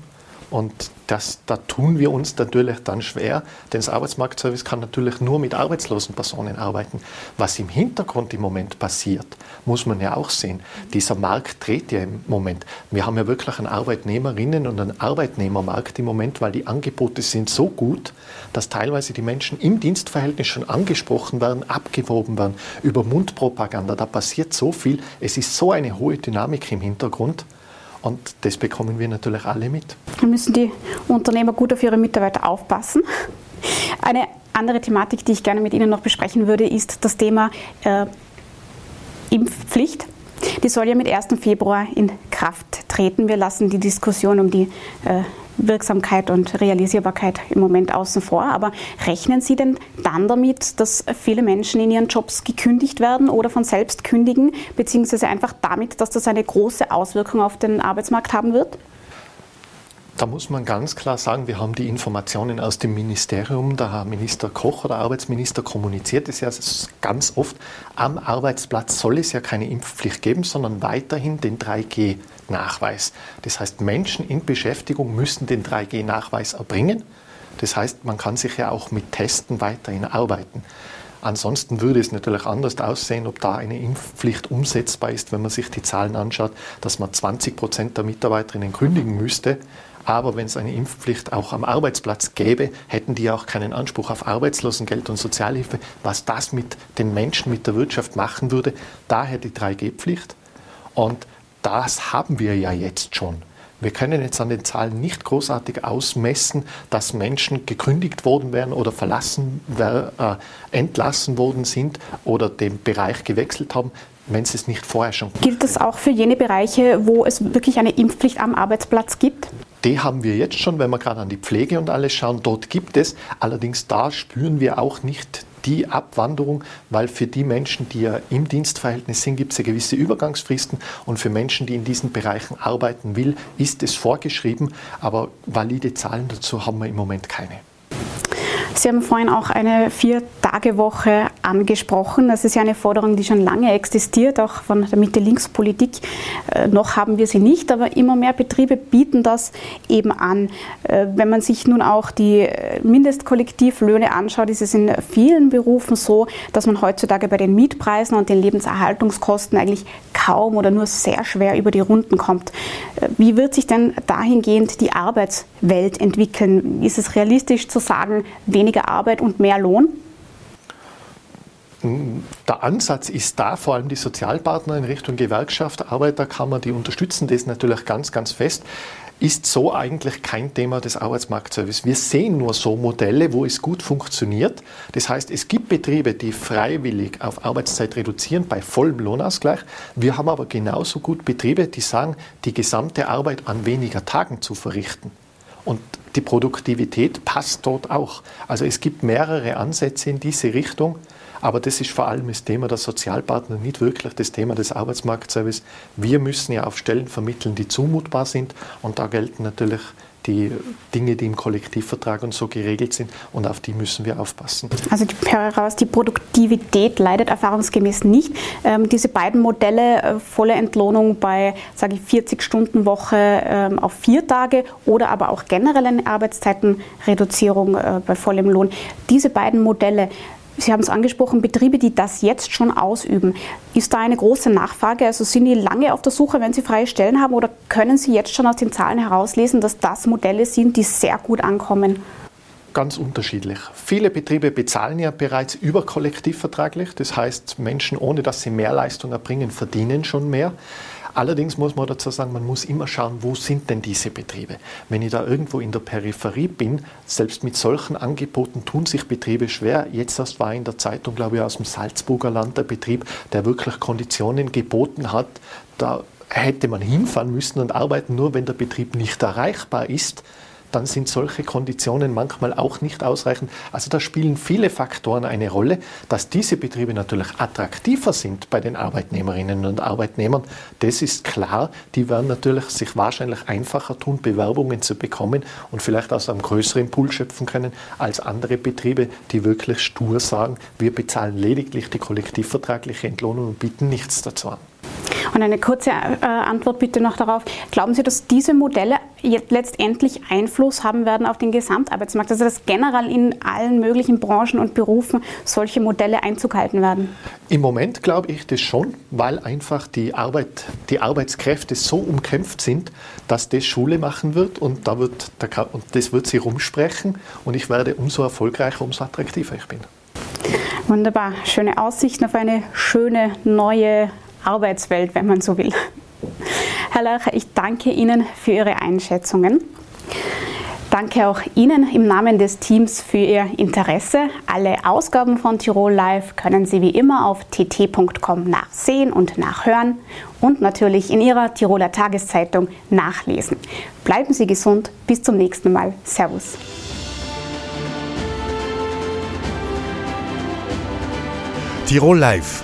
Und das, da tun wir uns natürlich dann schwer, denn das Arbeitsmarktservice kann natürlich nur mit arbeitslosen Personen arbeiten. Was im Hintergrund im Moment passiert, muss man ja auch sehen. Dieser Markt dreht ja im Moment. Wir haben ja wirklich einen Arbeitnehmerinnen- und einen Arbeitnehmermarkt im Moment, weil die Angebote sind so gut, dass teilweise die Menschen im Dienstverhältnis schon angesprochen werden, abgewoben werden, über Mundpropaganda. Da passiert so viel. Es ist so eine hohe Dynamik im Hintergrund. Und das bekommen wir natürlich alle mit. Da müssen die Unternehmer gut auf ihre Mitarbeiter aufpassen. Eine andere Thematik, die ich gerne mit Ihnen noch besprechen würde, ist das Thema äh, Impfpflicht. Die soll ja mit 1. Februar in Kraft treten. Wir lassen die Diskussion um die äh, Wirksamkeit und Realisierbarkeit im Moment außen vor. Aber rechnen Sie denn dann damit, dass viele Menschen in ihren Jobs gekündigt werden oder von selbst kündigen, beziehungsweise einfach damit, dass das eine große Auswirkung auf den Arbeitsmarkt haben wird? Da muss man ganz klar sagen, wir haben die Informationen aus dem Ministerium. Der Herr Minister Koch oder Arbeitsminister kommuniziert es ja ganz oft. Am Arbeitsplatz soll es ja keine Impfpflicht geben, sondern weiterhin den 3G-Nachweis. Das heißt, Menschen in Beschäftigung müssen den 3G-Nachweis erbringen. Das heißt, man kann sich ja auch mit Testen weiterhin arbeiten. Ansonsten würde es natürlich anders aussehen, ob da eine Impfpflicht umsetzbar ist, wenn man sich die Zahlen anschaut, dass man 20 Prozent der Mitarbeiterinnen kündigen müsste. Aber wenn es eine Impfpflicht auch am Arbeitsplatz gäbe, hätten die auch keinen Anspruch auf Arbeitslosengeld und Sozialhilfe. Was das mit den Menschen, mit der Wirtschaft machen würde, daher die 3G-Pflicht. Und das haben wir ja jetzt schon. Wir können jetzt an den Zahlen nicht großartig ausmessen, dass Menschen gekündigt worden wären oder verlassen, äh, entlassen worden sind oder den Bereich gewechselt haben, wenn es es nicht vorher schon. Gilt das auch für jene Bereiche, wo es wirklich eine Impfpflicht am Arbeitsplatz gibt? Die haben wir jetzt schon, wenn wir gerade an die Pflege und alles schauen. Dort gibt es. Allerdings da spüren wir auch nicht die Abwanderung, weil für die Menschen, die ja im Dienstverhältnis sind, gibt es ja gewisse Übergangsfristen und für Menschen, die in diesen Bereichen arbeiten will, ist es vorgeschrieben, aber valide Zahlen dazu haben wir im Moment keine. Sie haben vorhin auch eine Vier-Tage-Woche angesprochen. Das ist ja eine Forderung, die schon lange existiert, auch von der Mitte-Links-Politik. Äh, noch haben wir sie nicht, aber immer mehr Betriebe bieten das eben an. Äh, wenn man sich nun auch die Mindestkollektivlöhne anschaut, ist es in vielen Berufen so, dass man heutzutage bei den Mietpreisen und den Lebenserhaltungskosten eigentlich kaum oder nur sehr schwer über die Runden kommt. Äh, wie wird sich denn dahingehend die Arbeitswelt entwickeln? Ist es realistisch zu sagen, weniger weniger Arbeit und mehr Lohn? Der Ansatz ist da, vor allem die Sozialpartner in Richtung Gewerkschaft, Arbeiterkammer, die unterstützen das natürlich ganz, ganz fest ist so eigentlich kein Thema des Arbeitsmarktservice. Wir sehen nur so Modelle, wo es gut funktioniert. Das heißt, es gibt Betriebe, die freiwillig auf Arbeitszeit reduzieren bei vollem Lohnausgleich. Wir haben aber genauso gut Betriebe, die sagen, die gesamte Arbeit an weniger Tagen zu verrichten. Und die Produktivität passt dort auch. Also es gibt mehrere Ansätze in diese Richtung, aber das ist vor allem das Thema der Sozialpartner, nicht wirklich das Thema des Arbeitsmarktservice. Wir müssen ja auf Stellen vermitteln, die zumutbar sind und da gelten natürlich die Dinge, die im Kollektivvertrag und so geregelt sind und auf die müssen wir aufpassen. Also ich höre heraus, die Produktivität leidet erfahrungsgemäß nicht. Ähm, diese beiden Modelle, äh, volle Entlohnung bei, sage ich, 40-Stunden-Woche ähm, auf vier Tage oder aber auch generell eine Arbeitszeitenreduzierung äh, bei vollem Lohn, diese beiden Modelle, Sie haben es angesprochen, Betriebe, die das jetzt schon ausüben. Ist da eine große Nachfrage? Also sind die lange auf der Suche, wenn sie freie Stellen haben oder können Sie jetzt schon aus den Zahlen herauslesen, dass das Modelle sind, die sehr gut ankommen? Ganz unterschiedlich. Viele Betriebe bezahlen ja bereits überkollektivvertraglich. Das heißt, Menschen, ohne dass sie mehr Leistung erbringen, verdienen schon mehr. Allerdings muss man dazu sagen, man muss immer schauen, wo sind denn diese Betriebe. Wenn ich da irgendwo in der Peripherie bin, selbst mit solchen Angeboten tun sich Betriebe schwer. Jetzt erst war in der Zeitung, glaube ich, aus dem Salzburger Land der Betrieb, der wirklich Konditionen geboten hat. Da hätte man hinfahren müssen und arbeiten, nur wenn der Betrieb nicht erreichbar ist dann sind solche Konditionen manchmal auch nicht ausreichend. Also da spielen viele Faktoren eine Rolle. Dass diese Betriebe natürlich attraktiver sind bei den Arbeitnehmerinnen und Arbeitnehmern, das ist klar. Die werden natürlich sich wahrscheinlich einfacher tun, Bewerbungen zu bekommen und vielleicht aus einem größeren Pool schöpfen können als andere Betriebe, die wirklich stur sagen, wir bezahlen lediglich die kollektivvertragliche Entlohnung und bieten nichts dazu an. Und eine kurze äh, Antwort bitte noch darauf. Glauben Sie, dass diese Modelle jetzt letztendlich Einfluss haben werden auf den Gesamtarbeitsmarkt? Also dass generell in allen möglichen Branchen und Berufen solche Modelle Einzug halten werden? Im Moment glaube ich das schon, weil einfach die, Arbeit, die Arbeitskräfte so umkämpft sind, dass das Schule machen wird und, da wird, und das wird sie rumsprechen und ich werde umso erfolgreicher, umso attraktiver ich bin. Wunderbar, schöne Aussichten auf eine schöne neue Arbeitswelt, wenn man so will. Herr Leucher, ich danke Ihnen für Ihre Einschätzungen. Danke auch Ihnen im Namen des Teams für Ihr Interesse. Alle Ausgaben von Tirol Live können Sie wie immer auf tt.com nachsehen und nachhören und natürlich in Ihrer Tiroler Tageszeitung nachlesen. Bleiben Sie gesund, bis zum nächsten Mal. Servus. Tirol Live